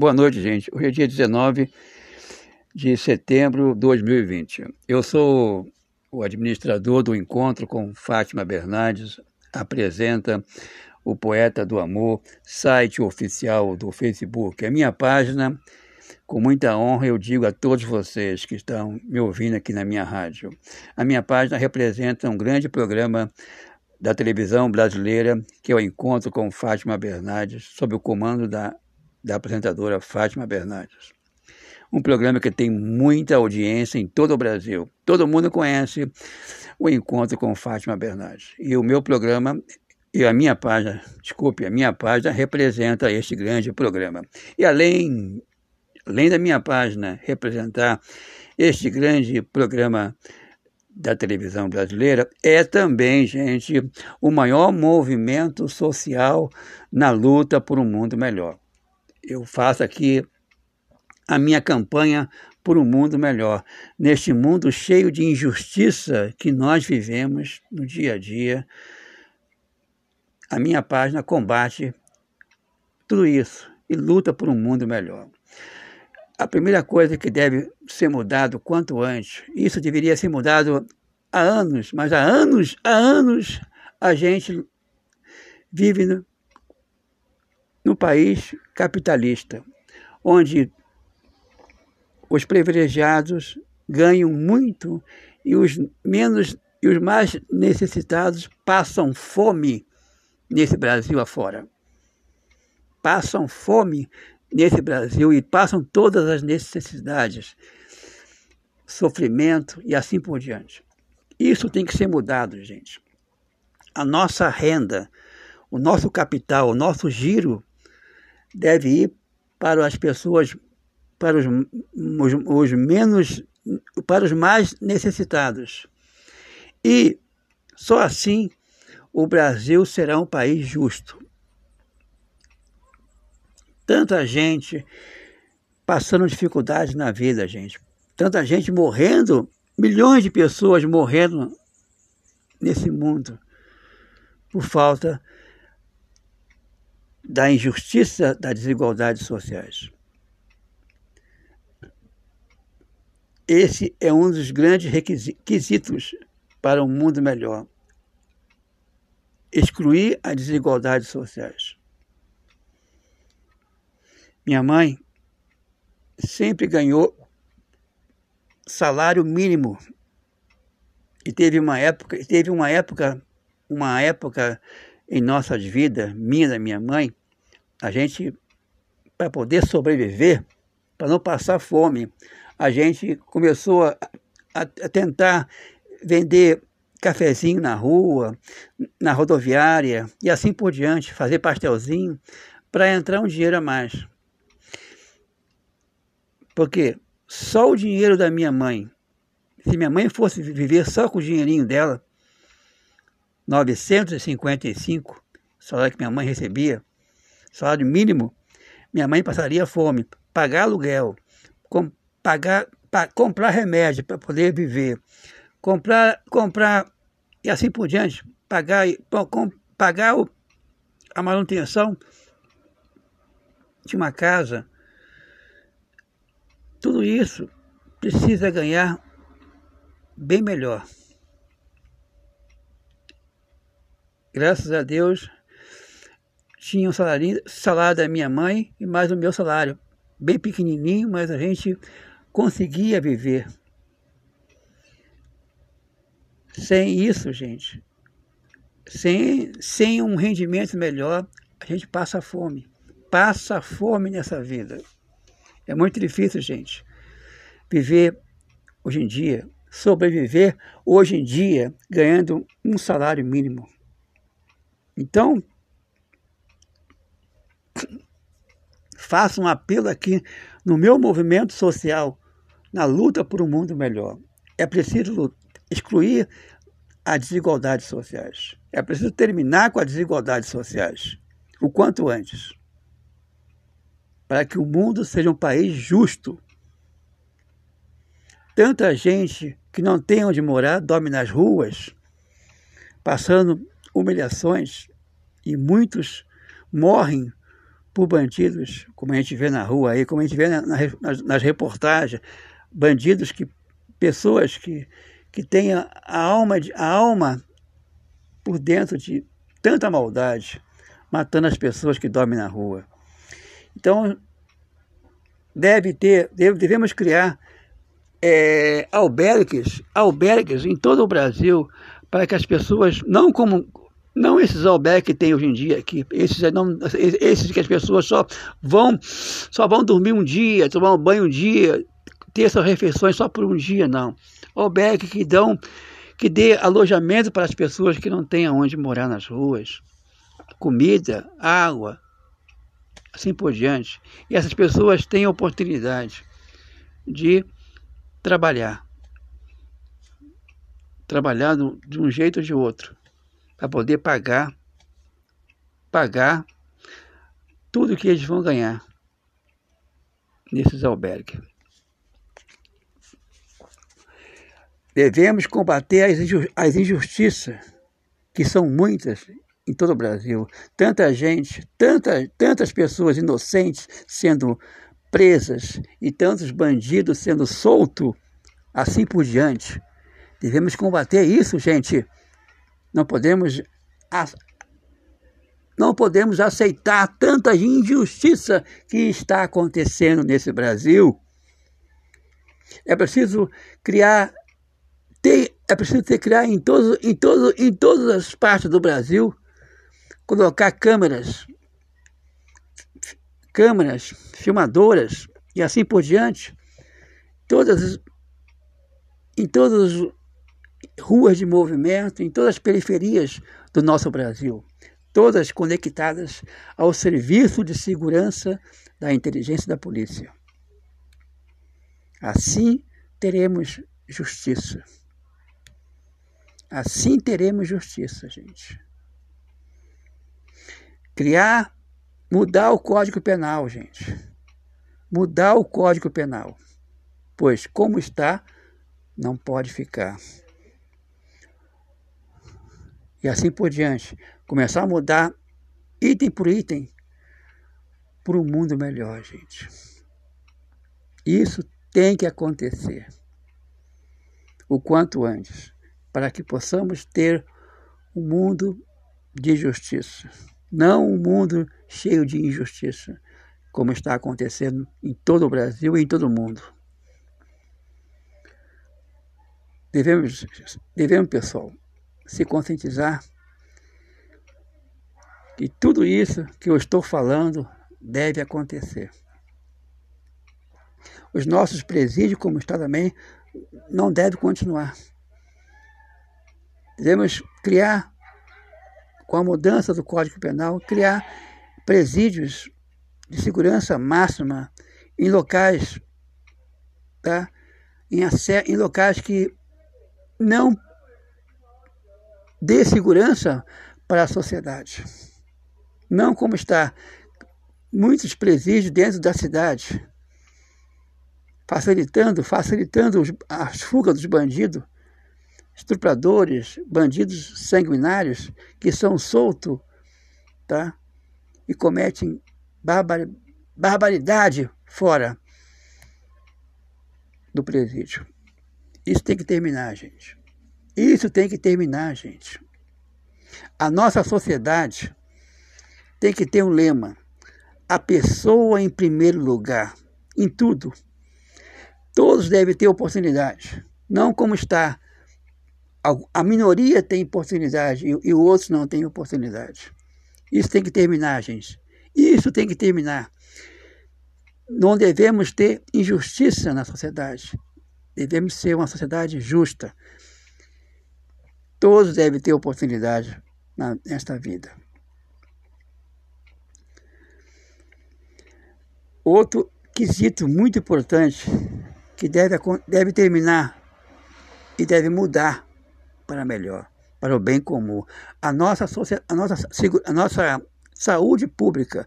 Boa noite, gente. Hoje é dia 19 de setembro de 2020. Eu sou o administrador do encontro com Fátima Bernardes, apresenta o Poeta do Amor, site oficial do Facebook. A minha página, com muita honra, eu digo a todos vocês que estão me ouvindo aqui na minha rádio. A minha página representa um grande programa da televisão brasileira, que é o Encontro com Fátima Bernardes, sob o comando da, da apresentadora Fátima Bernardes. Um programa que tem muita audiência em todo o Brasil. Todo mundo conhece o Encontro com Fátima Bernardes. E o meu programa e a minha página, desculpe, a minha página representa este grande programa. E além, além da minha página representar este grande programa da televisão brasileira é também, gente, o maior movimento social na luta por um mundo melhor. Eu faço aqui a minha campanha por um mundo melhor, neste mundo cheio de injustiça que nós vivemos no dia a dia. A minha página combate tudo isso e luta por um mundo melhor. A primeira coisa que deve ser mudado quanto antes, isso deveria ser mudado há anos, mas há anos, há anos, a gente vive no, país capitalista, onde os privilegiados ganham muito e os menos e os mais necessitados passam fome nesse Brasil afora. Passam fome nesse Brasil e passam todas as necessidades, sofrimento e assim por diante. Isso tem que ser mudado, gente. A nossa renda, o nosso capital, o nosso giro deve ir para as pessoas, para os, os, os menos, para os mais necessitados. E só assim o Brasil será um país justo tanta gente passando dificuldades na vida, gente. Tanta gente morrendo, milhões de pessoas morrendo nesse mundo por falta da injustiça, das desigualdades sociais. Esse é um dos grandes requisitos para um mundo melhor. Excluir as desigualdades sociais. Minha mãe sempre ganhou salário mínimo. E teve uma época, teve uma época, uma época em nossas vidas, minha e da minha mãe, a gente para poder sobreviver, para não passar fome, a gente começou a, a, a tentar vender cafezinho na rua, na rodoviária e assim por diante, fazer pastelzinho para entrar um dinheiro a mais. Porque só o dinheiro da minha mãe, se minha mãe fosse viver só com o dinheirinho dela, 955, salário que minha mãe recebia, salário mínimo, minha mãe passaria fome, pagar aluguel, com, pagar, pa, comprar remédio para poder viver, comprar, comprar e assim por diante, pagar, com, pagar o, a manutenção de uma casa, tudo isso precisa ganhar bem melhor. Graças a Deus, tinha um salário, salário da minha mãe e mais o meu salário. Bem pequenininho, mas a gente conseguia viver. Sem isso, gente, sem, sem um rendimento melhor, a gente passa fome. Passa fome nessa vida. É muito difícil, gente, viver hoje em dia, sobreviver hoje em dia ganhando um salário mínimo. Então, faço um apelo aqui no meu movimento social, na luta por um mundo melhor. É preciso excluir as desigualdades sociais. É preciso terminar com as desigualdades sociais o quanto antes para que o mundo seja um país justo. Tanta gente que não tem onde morar dorme nas ruas, passando humilhações, e muitos morrem por bandidos, como a gente vê na rua aí, como a gente vê nas, nas reportagens, bandidos que pessoas que, que a, a alma a alma por dentro de tanta maldade, matando as pessoas que dormem na rua. Então, deve ter, deve, devemos criar é, albergues, albergues em todo o Brasil para que as pessoas, não como não esses albergues que tem hoje em dia aqui, esses, não, esses que as pessoas só vão, só vão dormir um dia, tomar um banho um dia, ter essas refeições só por um dia, não. Albergue que dão, que dê alojamento para as pessoas que não têm aonde morar nas ruas, comida, água, assim por diante. E essas pessoas têm oportunidade de trabalhar. Trabalhar de um jeito ou de outro, para poder pagar, pagar tudo que eles vão ganhar nesses albergues. Devemos combater as injustiças, que são muitas em todo o Brasil. Tanta gente, tanta, tantas pessoas inocentes sendo presas e tantos bandidos sendo soltos, assim por diante. Devemos combater isso, gente. Não podemos não podemos aceitar tanta injustiça que está acontecendo nesse Brasil. É preciso criar ter, é preciso ter criar em todos em todos em todas as partes do Brasil colocar câmeras câmeras, filmadoras e assim por diante, todas em todas as ruas de movimento, em todas as periferias do nosso Brasil, todas conectadas ao serviço de segurança da inteligência da polícia. Assim teremos justiça. Assim teremos justiça, gente. Criar Mudar o Código Penal, gente. Mudar o Código Penal. Pois, como está, não pode ficar. E assim por diante. Começar a mudar item por item para um mundo melhor, gente. Isso tem que acontecer o quanto antes, para que possamos ter um mundo de justiça não um mundo cheio de injustiça, como está acontecendo em todo o Brasil e em todo o mundo. Devemos, devemos pessoal, se conscientizar que tudo isso que eu estou falando deve acontecer. Os nossos presídios, como está também, não devem continuar. Devemos criar com a mudança do Código Penal, criar presídios de segurança máxima em locais, tá? em, em locais que não dê segurança para a sociedade. Não como está muitos presídios dentro da cidade, facilitando, facilitando as fugas dos bandidos estupradores, bandidos sanguinários que são soltos tá? e cometem barbar, barbaridade fora do presídio. Isso tem que terminar, gente. Isso tem que terminar, gente. A nossa sociedade tem que ter um lema: a pessoa em primeiro lugar, em tudo. Todos devem ter oportunidade, não como está a minoria tem oportunidade e, e outros não têm oportunidade. Isso tem que terminar, gente. Isso tem que terminar. Não devemos ter injustiça na sociedade. Devemos ser uma sociedade justa. Todos devem ter oportunidade nesta vida. Outro quesito muito importante que deve, deve terminar e deve mudar para melhor, para o bem comum. A nossa, a nossa, a nossa saúde pública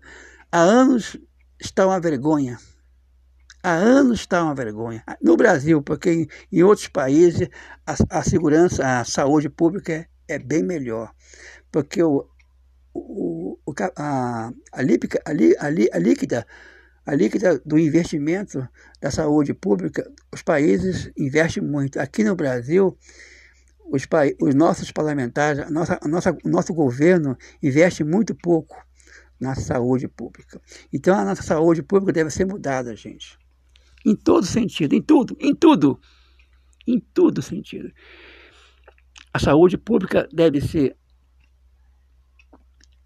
há anos está uma vergonha. Há anos está uma vergonha. No Brasil, porque em, outros países a, a, segurança, a saúde pública é, é bem melhor. Porque o, o, o, a, a, lípica, a, a, a líquida a líquida do investimento da saúde pública, os países investem muito. Aqui no Brasil, os, os nossos parlamentares, nossa, nossa, o nosso governo investe muito pouco na saúde pública. Então a nossa saúde pública deve ser mudada, gente. Em todo sentido, em tudo, em tudo. Em todo sentido. A saúde pública deve ser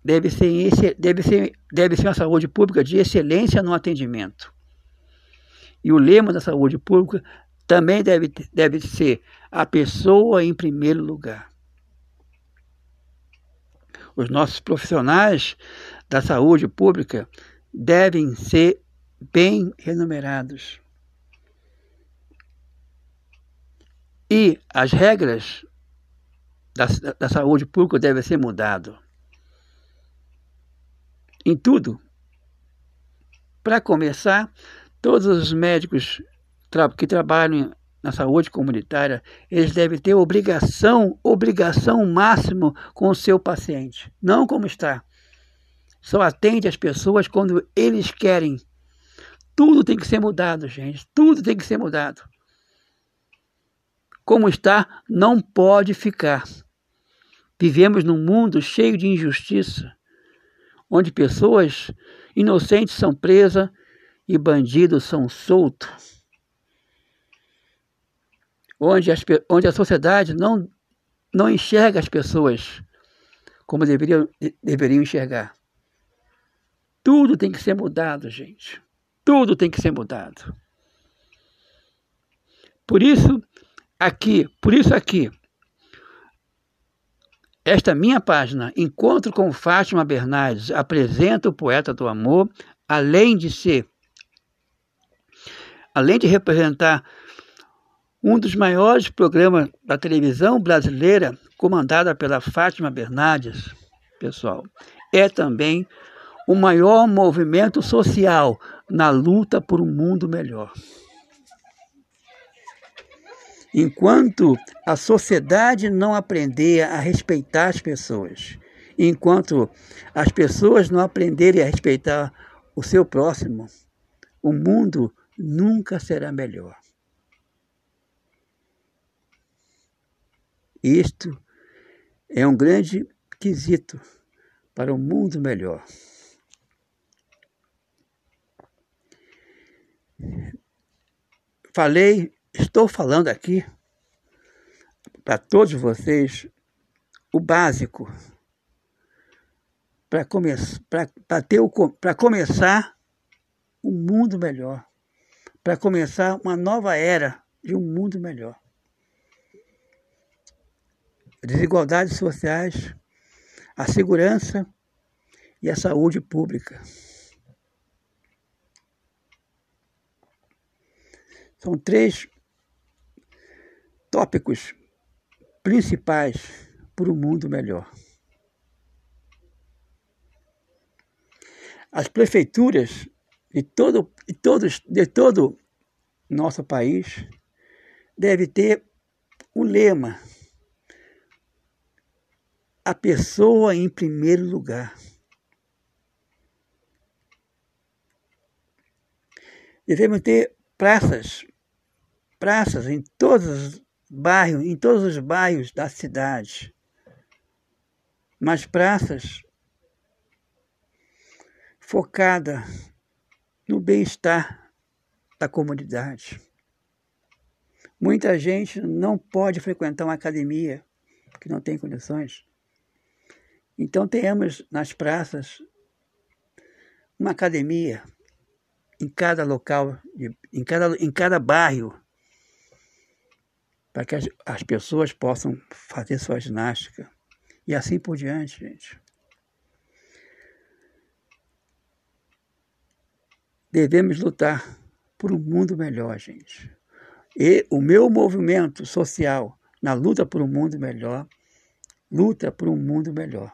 deve ser, deve ser, deve ser uma saúde pública de excelência no atendimento. E o lema da saúde pública também deve, deve ser a pessoa em primeiro lugar. Os nossos profissionais da saúde pública devem ser bem remunerados. E as regras da, da saúde pública devem ser mudadas em tudo. Para começar, todos os médicos que trabalham na saúde comunitária, eles devem ter obrigação, obrigação máxima com o seu paciente, não como está. Só atende as pessoas quando eles querem. Tudo tem que ser mudado, gente. Tudo tem que ser mudado. Como está, não pode ficar. Vivemos num mundo cheio de injustiça onde pessoas inocentes são presas e bandidos são soltos. Onde, as, onde a sociedade não, não enxerga as pessoas como deveriam, deveriam enxergar. Tudo tem que ser mudado, gente. Tudo tem que ser mudado. Por isso, aqui, por isso aqui, esta minha página, Encontro com Fátima Bernardes, apresenta o poeta do amor, além de ser, além de representar um dos maiores programas da televisão brasileira, comandada pela Fátima Bernardes, pessoal, é também o maior movimento social na luta por um mundo melhor. Enquanto a sociedade não aprender a respeitar as pessoas, enquanto as pessoas não aprenderem a respeitar o seu próximo, o mundo nunca será melhor. Isto é um grande quesito para um mundo melhor. Falei Estou falando aqui para todos vocês o básico para come começar um mundo melhor, para começar uma nova era de um mundo melhor. Desigualdades sociais, a segurança e a saúde pública. São três tópicos principais para um mundo melhor. As prefeituras de todo, de todos, de todo nosso país devem ter o lema a pessoa em primeiro lugar. Devemos ter praças, praças em todas bairro, em todos os bairros da cidade. Mas praças focada no bem-estar da comunidade. Muita gente não pode frequentar uma academia que não tem condições. Então tenhamos nas praças uma academia em cada local, em cada, em cada bairro para que as, as pessoas possam fazer sua ginástica e assim por diante, gente. Devemos lutar por um mundo melhor, gente. E o meu movimento social na luta por um mundo melhor, luta por um mundo melhor.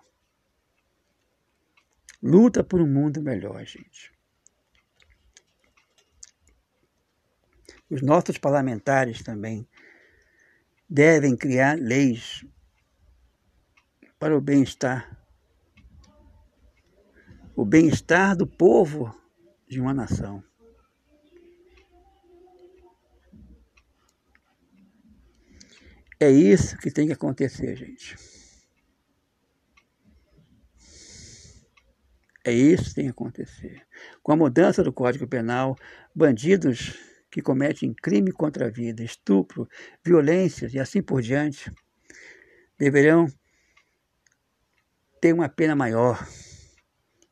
Luta por um mundo melhor, gente. Os nossos parlamentares também devem criar leis para o bem-estar o bem-estar do povo de uma nação. É isso que tem que acontecer, gente. É isso que tem que acontecer. Com a mudança do Código Penal, bandidos que cometem crime contra a vida, estupro, violências e assim por diante, deverão ter uma pena maior,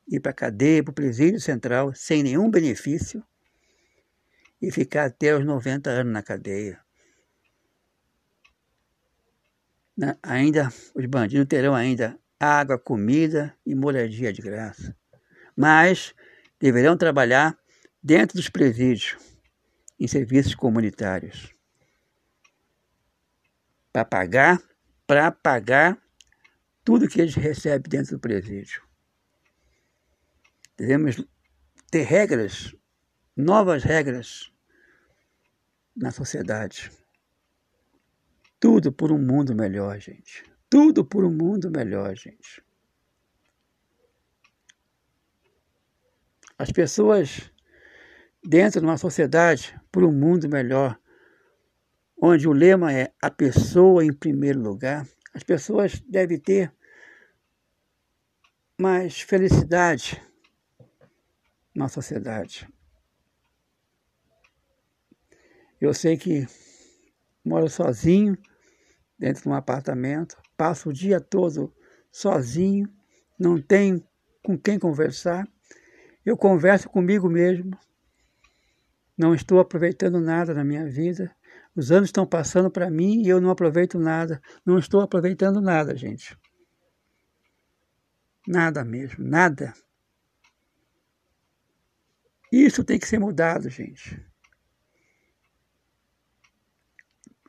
ir para a cadeia, para o presídio central, sem nenhum benefício, e ficar até os 90 anos na cadeia. Ainda, os bandidos terão ainda água, comida e moradia de graça. Mas deverão trabalhar dentro dos presídios, em serviços comunitários. Para pagar, para pagar tudo que eles recebem dentro do presídio. Devemos ter regras, novas regras na sociedade. Tudo por um mundo melhor, gente. Tudo por um mundo melhor, gente. As pessoas dentro de uma sociedade por um mundo melhor, onde o lema é a pessoa em primeiro lugar, as pessoas devem ter mais felicidade na sociedade. Eu sei que moro sozinho dentro de um apartamento, passo o dia todo sozinho, não tenho com quem conversar. Eu converso comigo mesmo. Não estou aproveitando nada na minha vida. Os anos estão passando para mim e eu não aproveito nada. Não estou aproveitando nada, gente. Nada mesmo, nada. Isso tem que ser mudado, gente.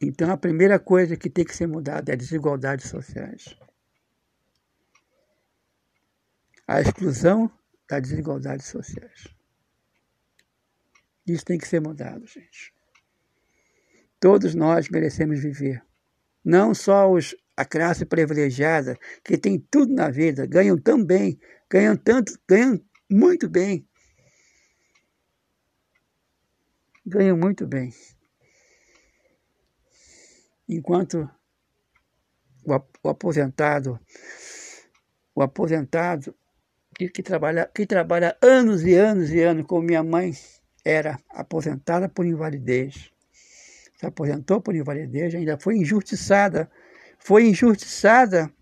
Então, a primeira coisa que tem que ser mudada é a desigualdades sociais. A exclusão das desigualdades sociais. Isso tem que ser mudado, gente. Todos nós merecemos viver. Não só os, a classe privilegiada, que tem tudo na vida, ganham tão bem, ganham tanto, ganham muito bem ganham muito bem. Enquanto o aposentado, o aposentado que, que, trabalha, que trabalha anos e anos e anos, como minha mãe era aposentada por invalidez. Se aposentou por invalidez, ainda foi injustiçada. Foi injustiçada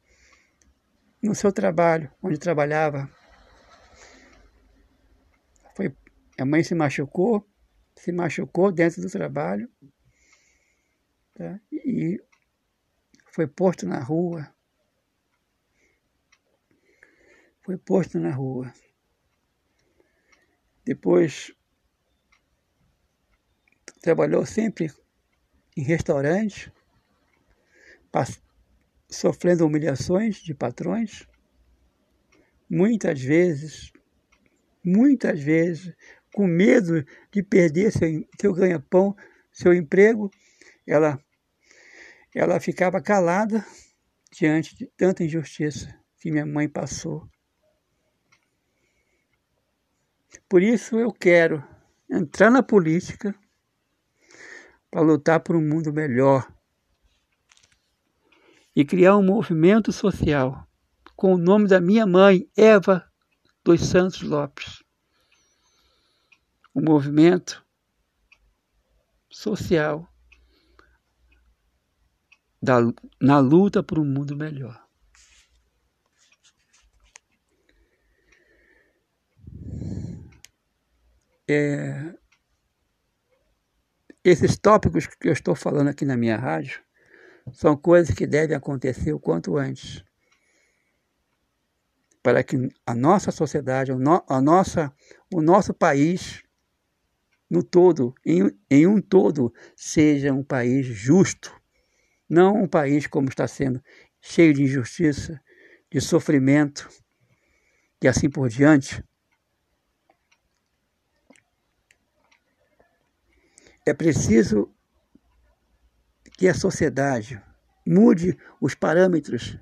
no seu trabalho, onde trabalhava. Foi, a mãe se machucou, se machucou dentro do trabalho tá? e foi posto na rua. Foi posto na rua. Depois trabalhou sempre em restaurantes, sofrendo humilhações de patrões. Muitas vezes, muitas vezes com medo de perder seu, seu ganha-pão, seu emprego, ela, ela ficava calada diante de tanta injustiça que minha mãe passou. Por isso eu quero entrar na política para lutar por um mundo melhor e criar um movimento social com o nome da minha mãe, Eva dos Santos Lopes o movimento social da, na luta por um mundo melhor. É, esses tópicos que eu estou falando aqui na minha rádio são coisas que devem acontecer o quanto antes para que a nossa sociedade, a nossa, o nosso país no todo, em, em um todo, seja um país justo, não um país como está sendo, cheio de injustiça, de sofrimento e assim por diante. É preciso que a sociedade mude os parâmetros,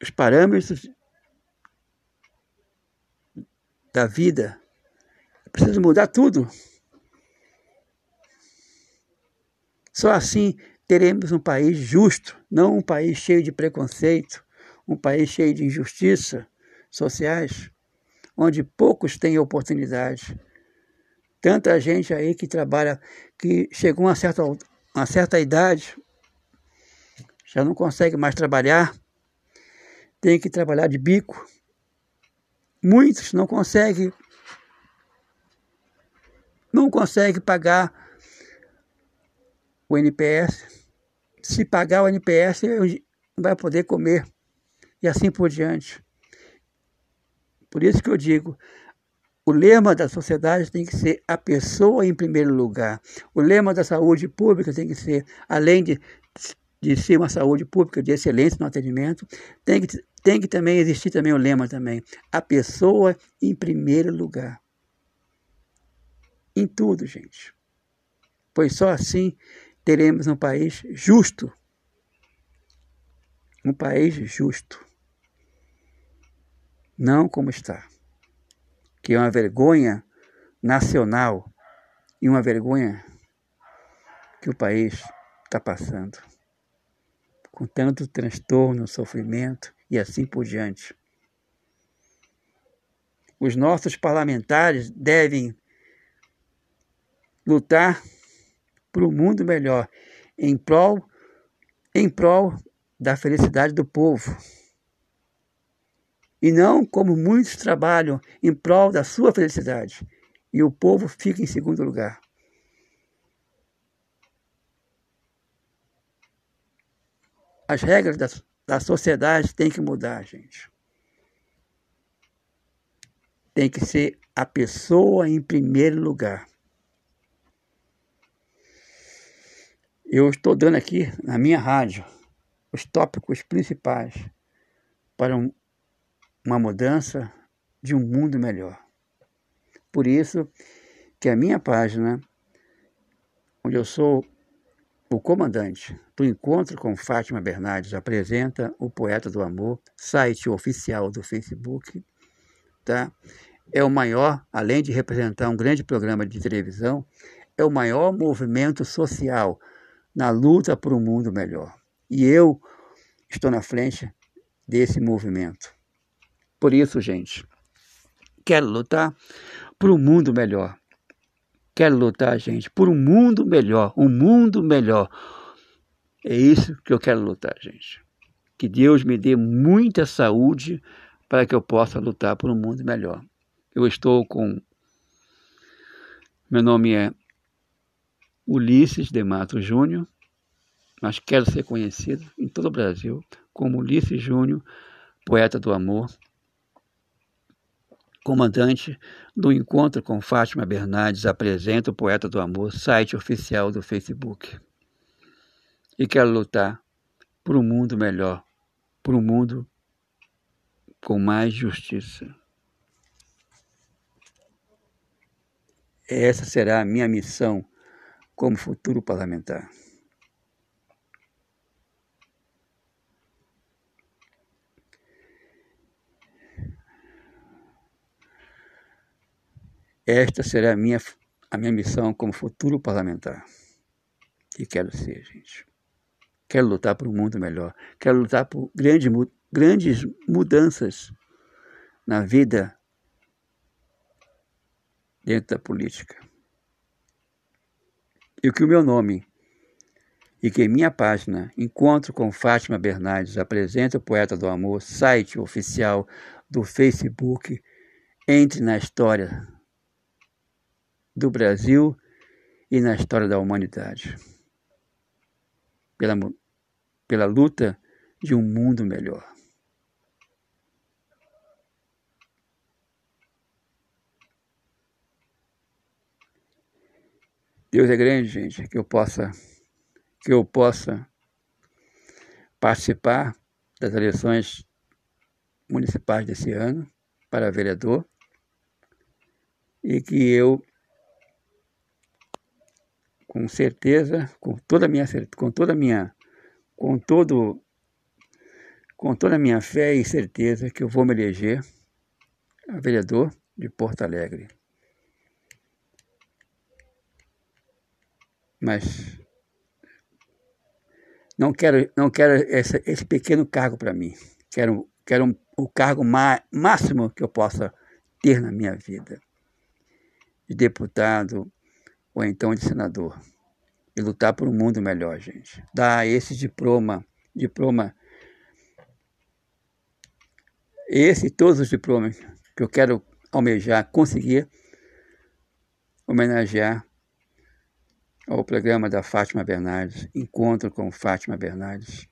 os parâmetros da vida. É preciso mudar tudo. Só assim teremos um país justo, não um país cheio de preconceito, um país cheio de injustiça sociais, onde poucos têm oportunidade. Tanta gente aí que trabalha, que chegou a uma certa, uma certa idade, já não consegue mais trabalhar, tem que trabalhar de bico. Muitos não conseguem não consegue pagar o NPS. Se pagar o NPS, vai poder comer. E assim por diante. Por isso que eu digo, o lema da sociedade tem que ser a pessoa em primeiro lugar. O lema da saúde pública tem que ser, além de, de ser uma saúde pública de excelência no atendimento, tem que, tem que também existir também o lema também, a pessoa em primeiro lugar. Em tudo, gente. Pois só assim teremos um país justo. Um país justo. Não como está. Que é uma vergonha nacional e uma vergonha que o país está passando. Com tanto transtorno, sofrimento e assim por diante. Os nossos parlamentares devem lutar para um mundo melhor, em prol, em prol da felicidade do povo. E não como muitos trabalham em prol da sua felicidade e o povo fica em segundo lugar. As regras da, da sociedade têm que mudar, gente. Tem que ser a pessoa em primeiro lugar. Eu estou dando aqui na minha rádio os tópicos principais para um, uma mudança de um mundo melhor. Por isso que a minha página, onde eu sou o comandante do Encontro com Fátima Bernardes, apresenta o Poeta do Amor, site oficial do Facebook, tá? É o maior, além de representar um grande programa de televisão, é o maior movimento social na luta por um mundo melhor. E eu estou na frente desse movimento. Por isso, gente, quero lutar por um mundo melhor. Quero lutar, gente, por um mundo melhor, um mundo melhor. É isso que eu quero lutar, gente. Que Deus me dê muita saúde para que eu possa lutar por um mundo melhor. Eu estou com. Meu nome é Ulisses de Mato Júnior, mas quero ser conhecido em todo o Brasil como Ulisses Júnior, poeta do amor, comandante do Encontro com Fátima Bernardes, apresenta o Poeta do Amor, site oficial do Facebook. E quero lutar por um mundo melhor, por um mundo com mais justiça. Essa será a minha missão como futuro parlamentar. Esta será a minha, a minha missão como futuro parlamentar. E quero ser, gente. Quero lutar por um mundo melhor. Quero lutar por grande, grandes mudanças na vida dentro da política e que o meu nome e que minha página Encontro com Fátima Bernardes apresenta o Poeta do Amor, site oficial do Facebook, entre na história do Brasil e na história da humanidade. Pela, pela luta de um mundo melhor. Deus é grande, gente, que eu possa que eu possa participar das eleições municipais desse ano para vereador e que eu com certeza, com toda a minha com toda minha com todo com toda a minha fé e certeza que eu vou me eleger a vereador de Porto Alegre. Mas não quero, não quero esse, esse pequeno cargo para mim. Quero, quero um, o cargo máximo que eu possa ter na minha vida. De deputado ou então de senador. E lutar por um mundo melhor, gente. Dar esse diploma, diploma, esse e todos os diplomas que eu quero almejar, conseguir homenagear ao programa da Fátima Bernardes, Encontro com Fátima Bernardes.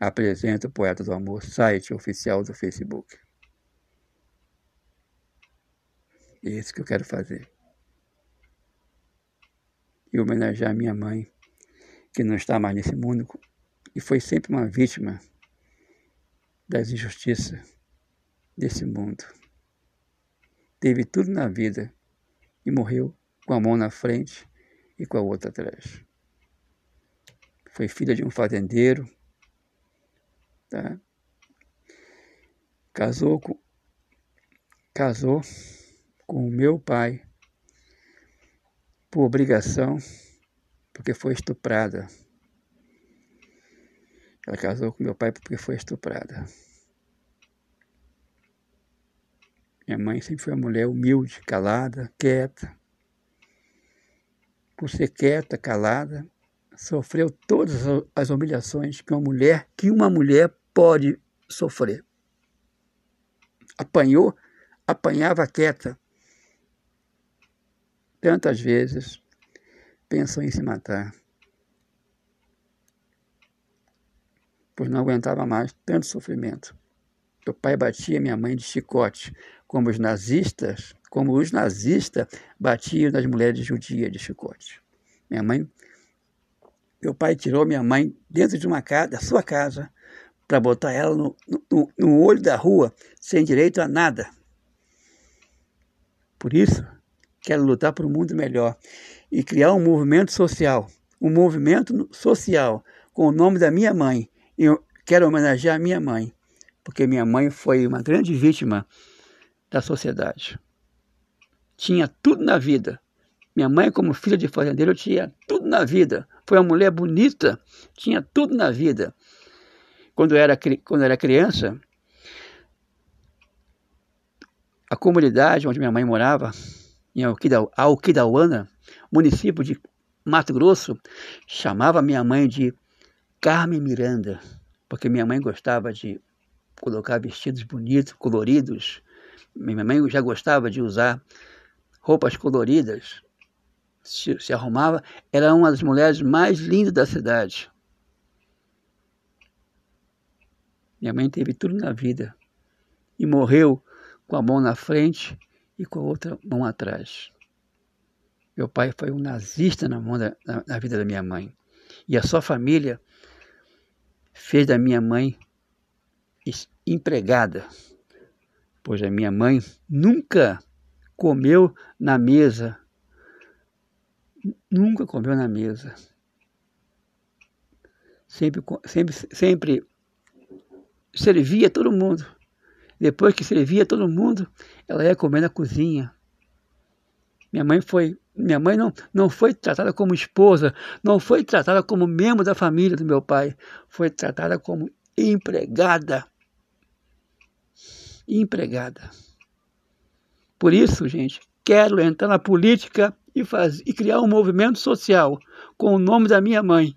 Apresenta o Poeta do Amor, site oficial do Facebook. É isso que eu quero fazer. E homenagear minha mãe, que não está mais nesse mundo e foi sempre uma vítima das injustiças desse mundo. Teve tudo na vida e morreu com a mão na frente e com a outra atrás. Foi filha de um fazendeiro, tá? Casou com, casou com o meu pai por obrigação, porque foi estuprada. Ela casou com meu pai porque foi estuprada. Minha mãe sempre foi uma mulher humilde, calada, quieta por ser quieta, calada, sofreu todas as humilhações que uma mulher, que uma mulher pode sofrer. Apanhou, apanhava quieta. Tantas vezes pensou em se matar. Pois não aguentava mais tanto sofrimento. Meu pai batia minha mãe de chicote, como os nazistas como os nazistas batiam nas mulheres judias de chicote. Minha mãe, meu pai tirou minha mãe dentro de uma casa, da sua casa, para botar ela no, no, no olho da rua, sem direito a nada. Por isso, quero lutar por um mundo melhor e criar um movimento social, um movimento social com o nome da minha mãe. Eu quero homenagear a minha mãe, porque minha mãe foi uma grande vítima da sociedade tinha tudo na vida. Minha mãe, como filha de fazendeiro, tinha tudo na vida. Foi uma mulher bonita, tinha tudo na vida. Quando era, quando era criança, a comunidade onde minha mãe morava, em Alquidauana, município de Mato Grosso, chamava minha mãe de Carmen Miranda, porque minha mãe gostava de colocar vestidos bonitos, coloridos. Minha mãe já gostava de usar roupas coloridas, se, se arrumava, era uma das mulheres mais lindas da cidade. Minha mãe teve tudo na vida e morreu com a mão na frente e com a outra mão atrás. Meu pai foi um nazista na, da, na, na vida da minha mãe. E a sua família fez da minha mãe empregada, pois a minha mãe nunca comeu na mesa. Nunca comeu na mesa. Sempre, sempre, sempre servia todo mundo. Depois que servia todo mundo, ela ia comer na cozinha. Minha mãe foi, minha mãe não, não foi tratada como esposa, não foi tratada como membro da família do meu pai, foi tratada como empregada. Empregada. Por isso, gente, quero entrar na política e, faz, e criar um movimento social com o nome da minha mãe.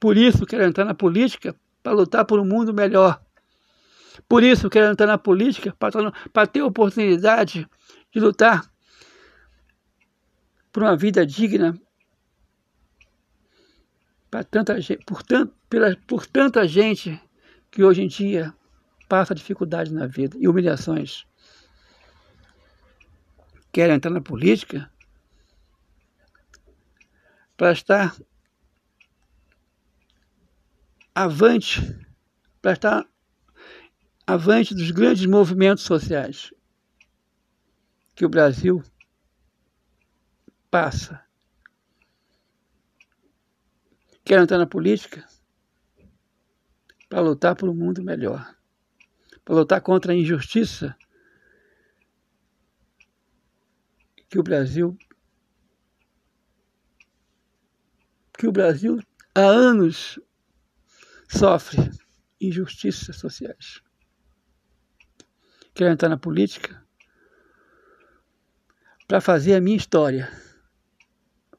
Por isso, quero entrar na política para lutar por um mundo melhor. Por isso, quero entrar na política para ter oportunidade de lutar por uma vida digna para tanta gente, por, tanto, pela, por tanta gente que hoje em dia passa dificuldades na vida e humilhações. Quer entrar na política para estar avante, para estar avante dos grandes movimentos sociais que o Brasil passa. Quer entrar na política para lutar por um mundo melhor, para lutar contra a injustiça que o Brasil que o Brasil há anos sofre injustiças sociais. Quero entrar na política para fazer a minha história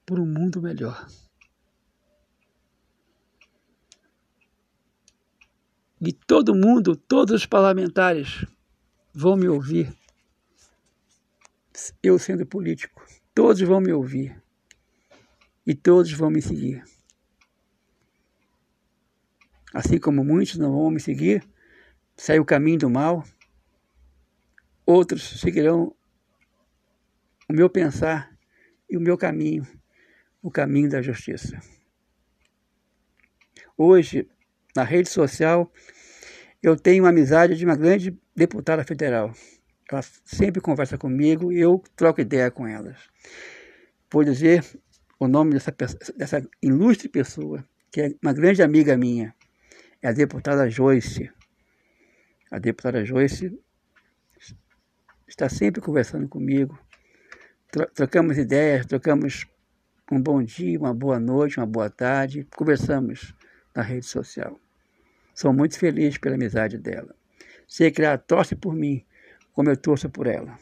por um mundo melhor. E todo mundo, todos os parlamentares vão me ouvir. Eu sendo político, todos vão me ouvir. E todos vão me seguir. Assim como muitos não vão me seguir, sai o caminho do mal, outros seguirão o meu pensar e o meu caminho, o caminho da justiça. Hoje, na rede social, eu tenho amizade de uma grande deputada federal. Ela sempre conversa comigo e eu troco ideia com elas. Por dizer o nome dessa, dessa ilustre pessoa, que é uma grande amiga minha, é a deputada Joyce. A deputada Joyce está sempre conversando comigo. Trocamos ideias, trocamos um bom dia, uma boa noite, uma boa tarde, conversamos na rede social. Sou muito feliz pela amizade dela. Sei que ela torce por mim, como eu torço por ela.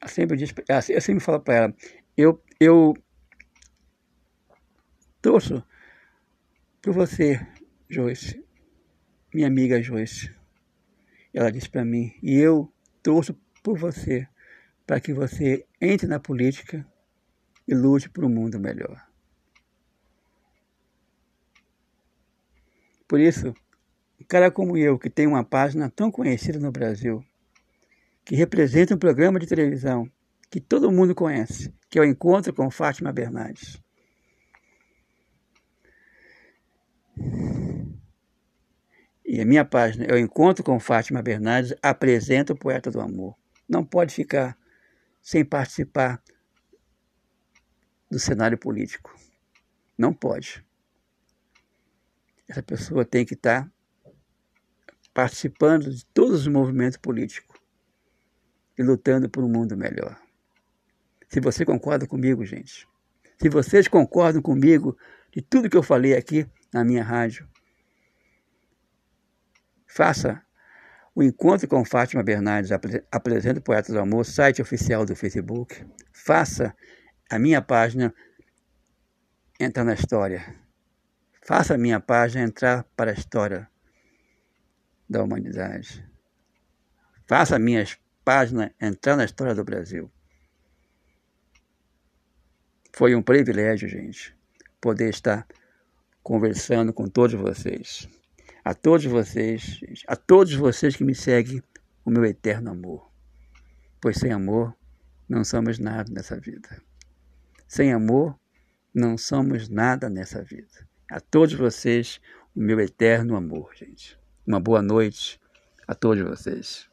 Eu sempre, diz, eu sempre falo para ela, eu, eu torço por você, Joyce, minha amiga Joyce. Ela disse para mim, e eu torço por você, para que você entre na política e lute por um mundo melhor. Por isso, um cara como eu, que tem uma página tão conhecida no Brasil, que representa um programa de televisão que todo mundo conhece, que é o Encontro com Fátima Bernardes. E a minha página é o Encontro com Fátima Bernardes, apresenta o Poeta do Amor. Não pode ficar sem participar do cenário político. Não pode essa pessoa tem que estar participando de todos os movimentos políticos e lutando por um mundo melhor. Se você concorda comigo, gente, se vocês concordam comigo de tudo que eu falei aqui na minha rádio, faça o encontro com Fátima Bernardes, apresenta o do Amor, site oficial do Facebook. Faça a minha página entrar na história. Faça a minha página entrar para a história da humanidade. Faça a minha página entrar na história do Brasil. Foi um privilégio, gente, poder estar conversando com todos vocês. A todos vocês, a todos vocês que me seguem, o meu eterno amor. Pois sem amor não somos nada nessa vida. Sem amor não somos nada nessa vida. A todos vocês, o meu eterno amor, gente. Uma boa noite a todos vocês.